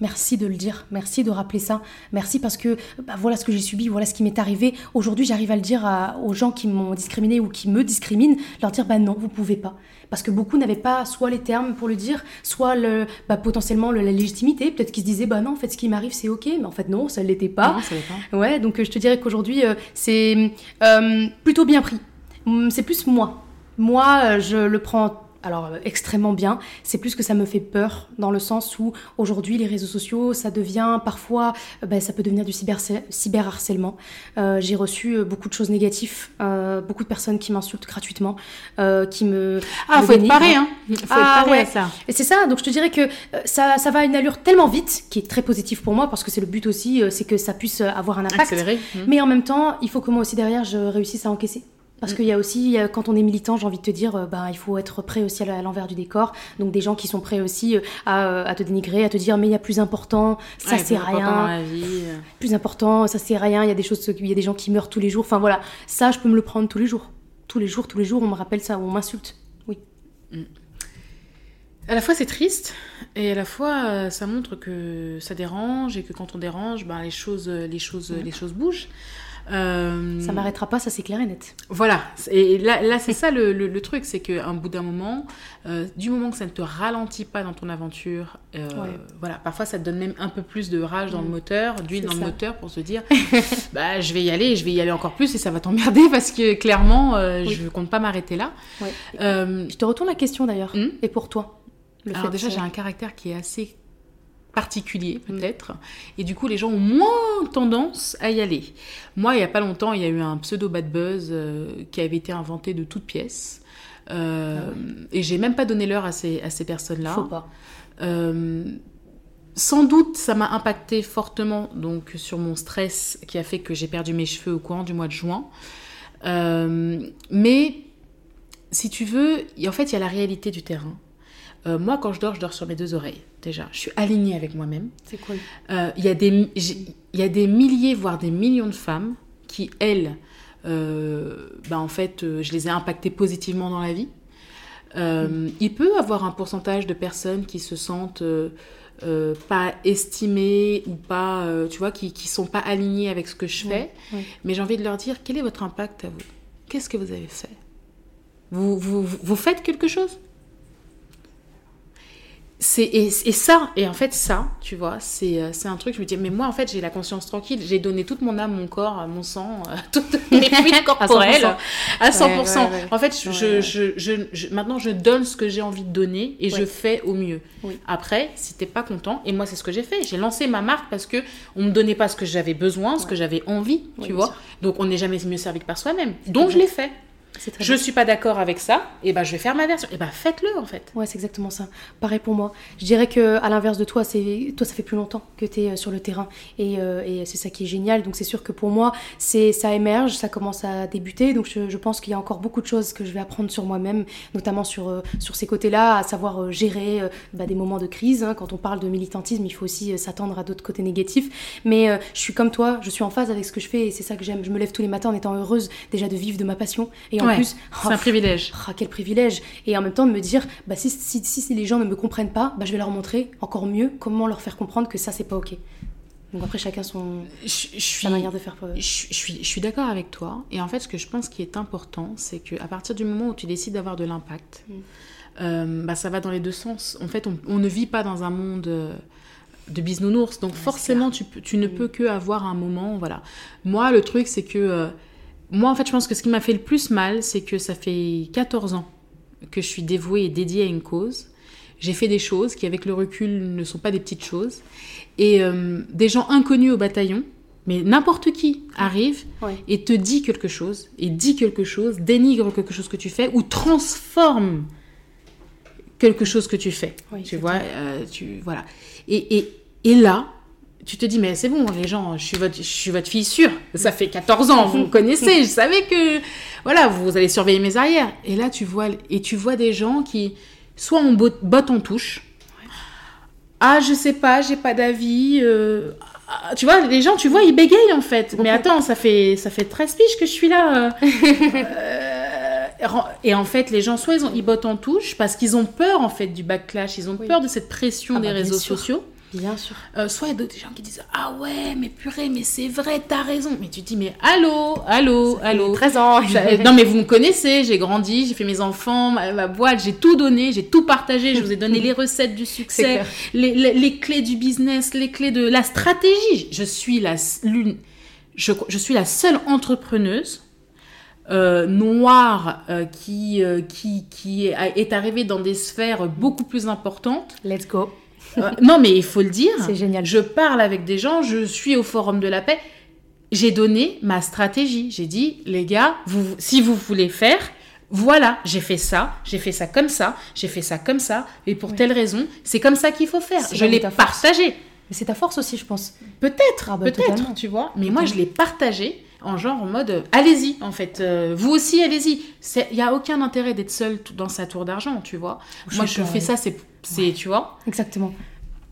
Merci de le dire, merci de rappeler ça, merci parce que bah, voilà ce que j'ai subi, voilà ce qui m'est arrivé. Aujourd'hui, j'arrive à le dire aux gens qui m'ont discriminé ou qui me discriminent, leur dire bah non, vous pouvez pas. Parce que beaucoup n'avaient pas soit les termes pour le dire, soit le, bah, potentiellement la légitimité. Peut-être qu'ils se disaient bah non, en fait, ce qui m'arrive, c'est ok, mais en fait, non, ça ne l'était pas. Non, ça pas. Ouais, donc je te dirais qu'aujourd'hui, euh, c'est euh, plutôt bien pris. C'est plus moi. Moi, euh, je le prends alors euh, extrêmement bien. C'est plus que ça me fait peur dans le sens où aujourd'hui les réseaux sociaux, ça devient parfois, euh, ben, ça peut devenir du cyber, cyberharcèlement. Euh, j'ai reçu beaucoup de choses négatives, beaucoup de personnes qui m'insultent gratuitement, qui me... Ah, faut être paré, hein. Faut ah, être ouais. à ça. Et c'est ça, donc je te dirais que ça, ça va à une allure tellement vite, qui est très positif pour moi, parce que c'est le but aussi, c'est que ça puisse avoir un impact. Accéléré. Mmh. Mais en même temps, il faut que moi aussi derrière, je réussisse à encaisser. Parce qu'il y a aussi, quand on est militant, j'ai envie de te dire, euh, bah, il faut être prêt aussi à l'envers du décor. Donc des gens qui sont prêts aussi euh, euh, à, te dénigrer, à te dire, mais il y a plus important, ça c'est rien. Plus important, ça c'est rien. Il y a des choses, il y a des gens qui meurent tous les jours. Enfin voilà, ça je peux me le prendre tous les jours. Tous les jours, tous les jours, on me rappelle ça, on m'insulte. Oui. Mm. À la fois c'est triste et à la fois ça montre que ça dérange et que quand on dérange, ben, les choses, les choses, mm. les choses bougent. Euh, ça m'arrêtera pas, ça c'est clair et net. Voilà, et là, là c'est ça le, le, truc, c'est qu'un bout d'un moment, euh, du moment que ça ne te ralentit pas dans ton aventure, euh, voilà, parfois ça te donne même un peu plus de rage dans le mm. moteur, d'huile dans le moteur pour se dire, bah je vais y aller, je vais y aller encore plus et ça va t'emmerder parce que clairement, je ne compte pas m'arrêter là. je te retourne la question d'ailleurs, hmm et pour toi le Alors déjà, j'ai un caractère qui est assez particulier mm. peut-être. Et du coup, les gens ont moins tendance à y aller. Moi, il n'y a pas longtemps, il y a eu un pseudo bad buzz euh, qui avait été inventé de toutes pièces. Euh, ah et j'ai même pas donné l'heure à ces, à ces personnes-là. Faut pas. Euh, sans doute, ça m'a impacté fortement donc sur mon stress qui a fait que j'ai perdu mes cheveux au courant du mois de juin. Euh, mais si tu veux, en fait, il y a la réalité du terrain. Moi, quand je dors, je dors sur mes deux oreilles, déjà. Je suis alignée avec moi-même. C'est cool. Euh, Il y, a des- milliers, voire des millions de femmes qui, elles, euh, bah, en fait, euh, je les ai impactées positivement dans la vie. Euh, Il peut avoir un pourcentage de personnes qui se sentent pas estimées ou pas, tu vois, qui, qui sont pas alignées avec ce que je fais. Mais j'ai envie de leur dire, quel est votre impact à vous? Qu'est-ce que vous avez fait? Vous, vous, vous- vous faites quelque chose? C'est et, et ça et en fait ça tu vois c'est euh, c'est un truc je me dis mais moi en fait j'ai la conscience tranquille j'ai donné toute mon âme mon corps mon sang euh, toutes mes fluides corporels. À 100%, Ouais, ouais, ouais. en fait je, Ouais, je- ouais. je- je- je- maintenant je donne ce que j'ai envie de donner et je fais au mieux. Oui. après si t'es pas content et moi c'est ce que j'ai fait j'ai lancé ma marque parce que on me donnait pas ce que j'avais besoin ce Ouais. que j'avais envie tu vois. donc on n'est jamais mieux servi que par soi-même. Donc je l'ai fait je bien. suis pas d'accord avec ça et ben je vais faire ma version et ben faites-le en fait Ouais, c'est exactement ça. Pareil pour moi. Je dirais que à l'inverse de toi, c'est toi ça fait plus longtemps que tu es sur le terrain et, euh, et c'est ça qui est génial. Donc c'est sûr que pour moi, c'est ça émerge, ça commence à débuter. Donc je, je pense qu'il y a encore beaucoup de choses que je vais apprendre sur moi-même, notamment sur euh, sur ces côtés-là, à savoir euh, gérer euh, bah, des moments de crise. hein. Quand on parle de militantisme, il faut aussi euh, s'attendre à d'autres côtés négatifs. Mais euh, je suis comme toi, je suis en phase avec ce que je fais et c'est ça que j'aime. Je me lève tous les matins en étant heureuse déjà de vivre de ma passion et en Ouais, plus, c'est un privilège ah, quel privilège Et en même temps de me dire, bah, si, si, si, si les gens ne me comprennent pas, bah, je vais leur montrer encore mieux comment leur faire comprendre que ça, c'est pas OK. Donc après, chacun son, je, je suis sa manière de faire. euh, Je, je suis, je suis d'accord avec toi. Et en fait, ce que je pense qui est important, c'est qu'à partir du moment où tu décides d'avoir de l'impact, Mm. euh, bah, ça va dans les deux sens. En fait, on, on ne vit pas dans un monde euh, de bisounours. Donc forcément, tu, ne Mm. peux que avoir un moment. Voilà. Moi, le truc, c'est que... euh, moi, en fait, je pense que ce qui m'a fait le plus mal, c'est que ça fait 14 ans que je suis dévouée et dédiée à une cause. J'ai fait des choses qui, avec le recul, ne sont pas des petites choses. Et euh, des gens inconnus au bataillon, mais n'importe qui arrive Ouais. et te dit quelque chose, et dit quelque chose, dénigre quelque chose que tu fais, ou transforme quelque chose que tu fais. Oui, tu vois, euh, tu, voilà. Et, et, et là, tu te dis, mais c'est bon, les gens, je suis votre, je suis votre fille sûre. Ça fait 14 ans, vous me connaissez, je savais que, voilà, vous allez surveiller mes arrières. Et là, tu vois, et tu vois des gens qui, soit on bot- botte en touche, ah, je sais pas, j'ai pas d'avis. euh, ah, tu vois, les gens, tu vois, ils bégayent en fait. Mais attends, ça fait, ça fait 13 piges que je suis là. euh. Euh, et en fait, les gens, soit ils, ont, ils bottent en touche parce qu'ils ont peur en fait du backlash, ils ont Oui. peur de cette pression Ah des bah, réseaux sociaux. Bien sûr. Euh, soit il y a d'autres gens qui disent Ah ouais, mais purée, mais c'est vrai, t'as raison. Mais tu te dis Mais allô, allô, allô. 13 ans. J'a- Non mais vous me connaissez, j'ai grandi, j'ai fait mes enfants, ma, ma boîte, j'ai tout donné, j'ai tout partagé, je vous ai donné les recettes du succès, les, les- les clés du business, les clés de la stratégie. Je suis la, l'une, je, je suis la seule entrepreneuse euh, noire euh, qui, euh, qui, qui est, est arrivée dans des sphères beaucoup plus importantes. Let's go. Euh, non mais il faut le dire. C'est génial. Je parle avec des gens, je suis au Forum de la paix. J'ai donné ma stratégie. J'ai dit, les gars, vous, si vous voulez faire, voilà, j'ai fait ça, j'ai fait ça comme ça, j'ai fait ça comme ça, et pour Oui. telle raison, c'est comme ça qu'il faut faire. Je l'ai partagé. Mais c'est ta force aussi, je pense. Peut-être, Ah bah, peut-être, tu vois. Mais moi, je l'ai partagé en genre en mode, euh, allez-y, en fait. euh, vous aussi, allez-y. Il n'y a aucun intérêt d'être seul dans sa tour d'argent, tu vois. Je moi, je fais ça, c'est, c'est, tu vois. Exactement.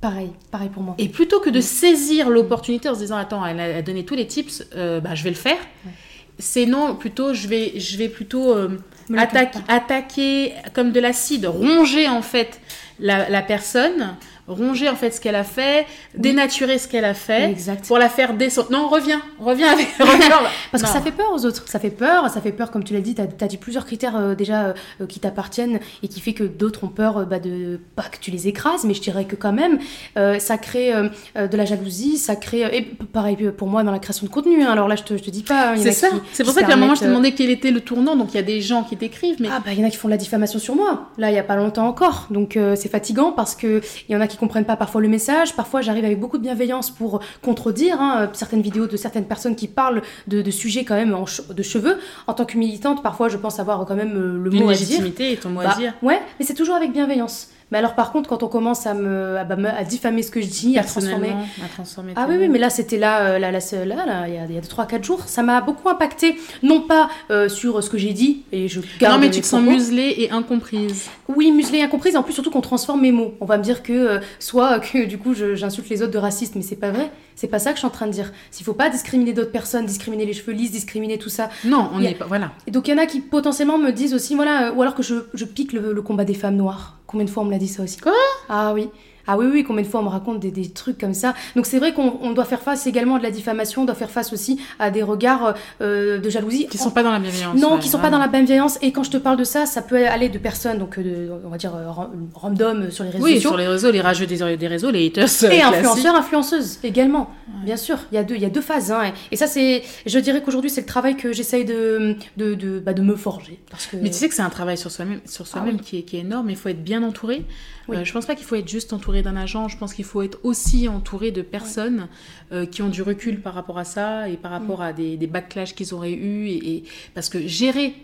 Pareil, pareil pour moi. Et plutôt que de saisir l'opportunité en se disant attends, elle a, donné tous les tips, euh, bah, je vais le faire. Ouais. C'est non, plutôt je vais, je vais plutôt euh, attaquer, attaquer comme de l'acide, ronger en fait la, la personne, ronger en fait ce qu'elle a fait, dénaturer ce qu'elle a fait, Exact. pour la faire descendre. Non, reviens, reviens avec. Parce que ça fait peur aux autres, ça fait peur, ça fait peur, comme tu l'as dit, tu as, dit plusieurs critères euh, déjà euh, euh, qui t'appartiennent et qui fait que d'autres ont peur bah, de pas que tu les écrases, mais je dirais que quand même, euh, ça crée de la jalousie, ça crée. et pareil pour moi dans la création de contenu, hein, alors là je te, je te dis pas. hein, C'est ça. C'est pour ça qu'à un moment je te demandais quel était le tournant. Donc il y a des gens qui t'écrivent, mais Ah bah il y en a qui font de la diffamation sur moi, là il y a pas longtemps encore, donc c'est fatigant parce que il y en a qui comprennent pas parfois le message, parfois j'arrive avec beaucoup de bienveillance pour contredire hein, certaines vidéos de certaines personnes qui parlent de, de sujets quand même en che- de cheveux. En tant que militante, parfois je pense avoir quand même euh, le une mot à dire. légitimité et ton mot Bah, à dire. Ouais, mais c'est toujours avec bienveillance. Mais alors, par contre, quand on commence à me, à, bah, à diffamer ce que je dis, à transformer. À transformer Ah oui, oui, mais là, c'était là, euh, là, là, là, là, il y a, il y a 3-4 jours. Ça m'a beaucoup impacté, non pas euh, sur ce que j'ai dit, et je garde Non, mais tu te sens muselée et incomprise. Oui, muselée, incomprise, et en plus, surtout qu'on transforme mes mots. On va me dire que, euh, soit que du coup, j'insulte les autres de racistes, mais c'est pas vrai. C'est pas ça que je suis en train de dire. S'il faut pas discriminer d'autres personnes, discriminer les cheveux lisses, discriminer tout ça. Non, on n'est pas. Voilà. Et donc, il y en a qui potentiellement me disent aussi, voilà, euh, ou alors que je, je pique le, le combat des femmes noires. Combien de fois on me l'a dit ça aussi? Quoi? Ah oui. Ah oui, oui, combien de fois on me raconte des, des trucs comme ça. Donc c'est vrai qu'on on doit faire face également à de la diffamation, on doit faire face aussi à des regards euh, de jalousie. Qui sont pas dans la bienveillance. Non, ouais, qui sont pas dans la bienveillance. Et quand je te parle de ça, ça peut aller de personnes, donc euh, de- on va dire euh, ran- random sur les réseaux Oui, sociaux. sur les réseaux, les rageux des, des réseaux, les haters. Et classiques. influenceurs, influenceuses également. Bien sûr, il y a deux, il y a deux phases. hein. Et ça, c'est, je dirais qu'aujourd'hui, c'est le travail que j'essaye de, de, de, bah, de me forger. Parce que... Mais tu sais que c'est un travail sur soi-même, sur soi-même Ah oui. qui, est, qui est énorme. Il faut être bien entouré. Oui. Euh, je pense pas qu'il faut être juste entouré d'un agent. Je pense qu'il faut être aussi entouré de personnes euh, qui ont du recul par rapport à ça et par rapport à des, des backlash qu'ils auraient eu. Et, et- parce que gérer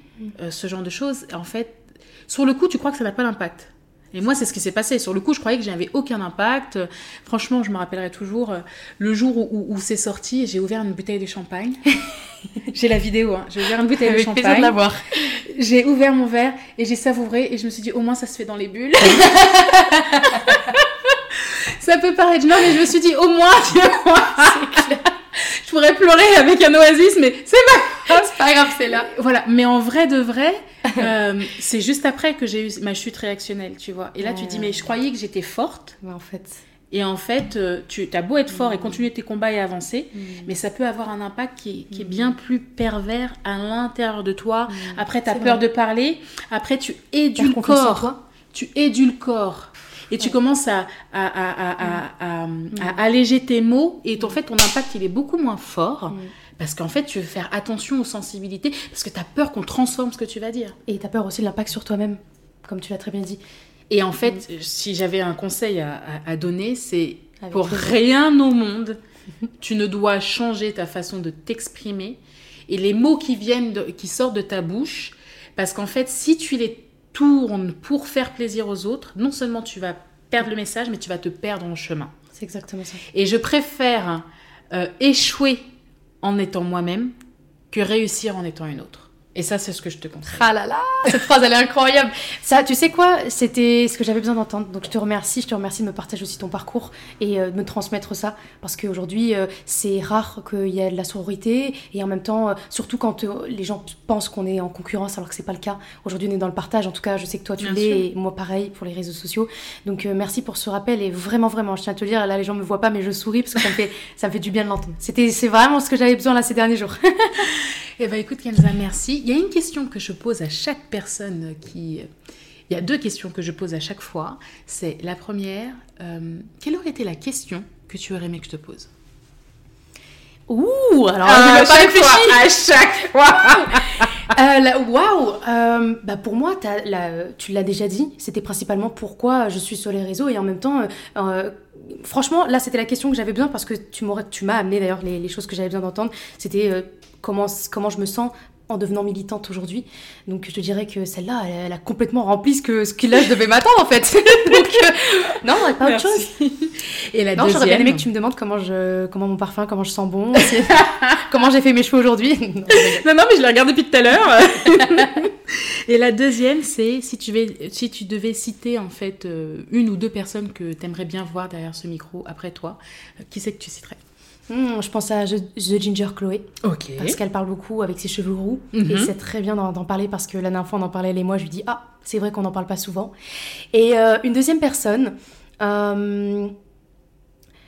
euh, ce genre de choses, en fait, sur le coup, tu crois que ça n'a pas d'impact. Et moi, c'est ce qui s'est passé. Sur le coup, je croyais que j'avais aucun impact. Franchement, je me rappellerai toujours euh, le jour où, où- où c'est sorti. J'ai ouvert une bouteille de champagne. j'ai la vidéo. Hein. J'ai ouvert une bouteille de champagne. plaisir de l'avoir. J'ai ouvert mon verre et j'ai savouré et je me suis dit au moins ça se fait dans les bulles. ça peut paraître non mais je me suis dit au moins tu vois, je pourrais pleurer avec un oasis mais c'est pas grave. C'est pas grave, c'est là. Voilà, mais en vrai de vrai, euh, c'est juste après que j'ai eu ma chute réactionnelle, tu vois. Et là tu te dis mais je croyais que j'étais forte Mais en fait. et en fait euh, tu as beau être fort et continuer tes combats et avancer, Mm. mais ça peut avoir un impact qui, qui est bien plus pervers à l'intérieur de toi. Après, tu as Mm. Peur vrai. de parler. Après, tu toi. Tu édules corps. Et tu commences à, à, à, à, à alléger tes mots. Et en fait, ton impact, il est beaucoup moins fort. Mm. Parce qu'en fait, tu veux faire attention aux sensibilités. Parce que tu as peur qu'on transforme ce que tu vas dire. Et t'as peur aussi de l'impact sur toi-même, comme tu l'as très bien dit. Et en fait, si j'avais un conseil à, à- donner, c'est pour rien au monde, tu ne dois changer ta façon de t'exprimer et les mots qui viennent, de- qui sortent de ta bouche, parce qu'en fait, si tu les tournes pour faire plaisir aux autres, non seulement tu vas perdre le message, mais tu vas te perdre en chemin. C'est exactement ça. Et je préfère euh, échouer en étant moi-même que réussir en étant une autre. Et ça, c'est ce que je te conseille. Ah là là, cette phrase elle est incroyable. Ça, tu sais quoi, c'était ce que j'avais besoin d'entendre. Donc je te remercie, je te remercie de me partager aussi ton parcours et euh, de me transmettre ça parce qu'aujourd'hui euh, c'est rare qu'il y ait de la sororité et en même temps, euh, surtout quand les gens pensent qu'on est en concurrence alors que c'est pas le cas. Aujourd'hui on est dans le partage. En tout cas, je sais que toi tu l'es et moi pareil pour les réseaux sociaux. Donc merci pour ce rappel et vraiment vraiment, je tiens à te le dire. Là les gens me voient pas mais je souris parce que ça me fait ça me fait du bien de l'entendre. C'était c'est vraiment ce que j'avais besoin là ces derniers jours. Eh ben écoute Kenza, merci. Il y a une question que je pose à chaque personne qui... Il y a deux questions que je pose à chaque fois. C'est la première, euh, quelle aurait été la question que tu aurais aimé que je te pose? Ouh, alors ai pas réfléchi. à chaque fois Euh, Waouh Euh, bah Pour moi, la- tu l'as déjà dit, c'était principalement pourquoi je suis sur les réseaux et en même temps, euh, euh, franchement, là c'était la question que j'avais besoin parce que tu m'as amené d'ailleurs les, les choses que j'avais besoin d'entendre. C'était euh, comment, comment je me sens en devenant militante aujourd'hui. Donc je te dirais que celle-là, elle, elle a complètement rempli ce que, ce que là je devais m'attendre en fait. Donc euh, non, pas autre chose. Et la Non, j'aurais bien deuxième aimé que tu me demandes comment, je, comment mon parfum, comment je sens bon, c'est- comment j'ai fait mes cheveux aujourd'hui. Non. Non, non, mais je la regarde depuis tout à l'heure. Et la deuxième, c'est si tu, vais, si tu devais citer en fait euh, une ou deux personnes que tu aimerais bien voir derrière ce micro après toi, euh, qui c'est que tu citerais? Hmm, je pense à The Ginger Chloé. Parce qu'elle parle beaucoup avec ses cheveux roux Mhm. et c'est très bien d'en parler parce que la dernière fois on en parlait elle et moi je lui dis ah c'est vrai qu'on n'en parle pas souvent et euh, une deuxième personne euh,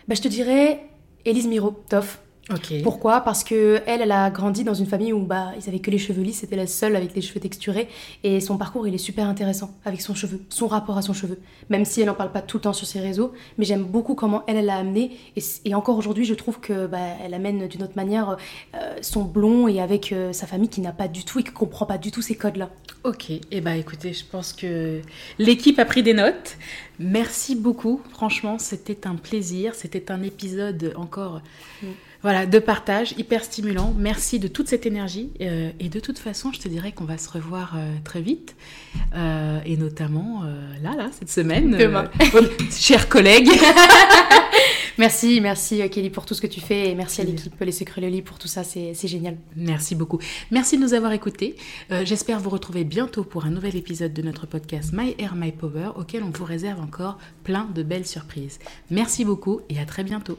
bah, je te dirais Élise Miro Pourquoi? Parce que elle elle a grandi dans une famille où bah ils avaient que les cheveux lisses c'était la seule avec les cheveux texturés et son parcours il est super intéressant avec son cheveu son rapport à son cheveu. Même si elle n'en parle pas tout le temps sur ses réseaux mais j'aime beaucoup comment elle elle l'a amené et, encore aujourd'hui je trouve que bah, elle amène d'une autre manière euh, son blond et avec euh, sa famille qui n'a pas du tout et qui comprend pas du tout ces codes là Ok, et eh bah écoutez, je pense que l'équipe a pris des notes. Merci beaucoup, franchement, c'était un plaisir, c'était un épisode encore Voilà, de partage, hyper stimulant. Merci de toute cette énergie. Euh, et de toute façon, je te dirais qu'on va se revoir euh, très vite. Euh, et notamment là, là, cette semaine. Demain. chers collègues. merci, merci Kelly pour tout ce que tu fais. Et merci à l'équipe Les Secrets Loli pour tout ça. C'est génial. Merci beaucoup. Merci de nous avoir écoutés. J'espère vous retrouver bientôt pour un nouvel épisode de notre podcast My Air, My Power, auquel on vous réserve encore plein de belles surprises. Merci beaucoup et à très bientôt.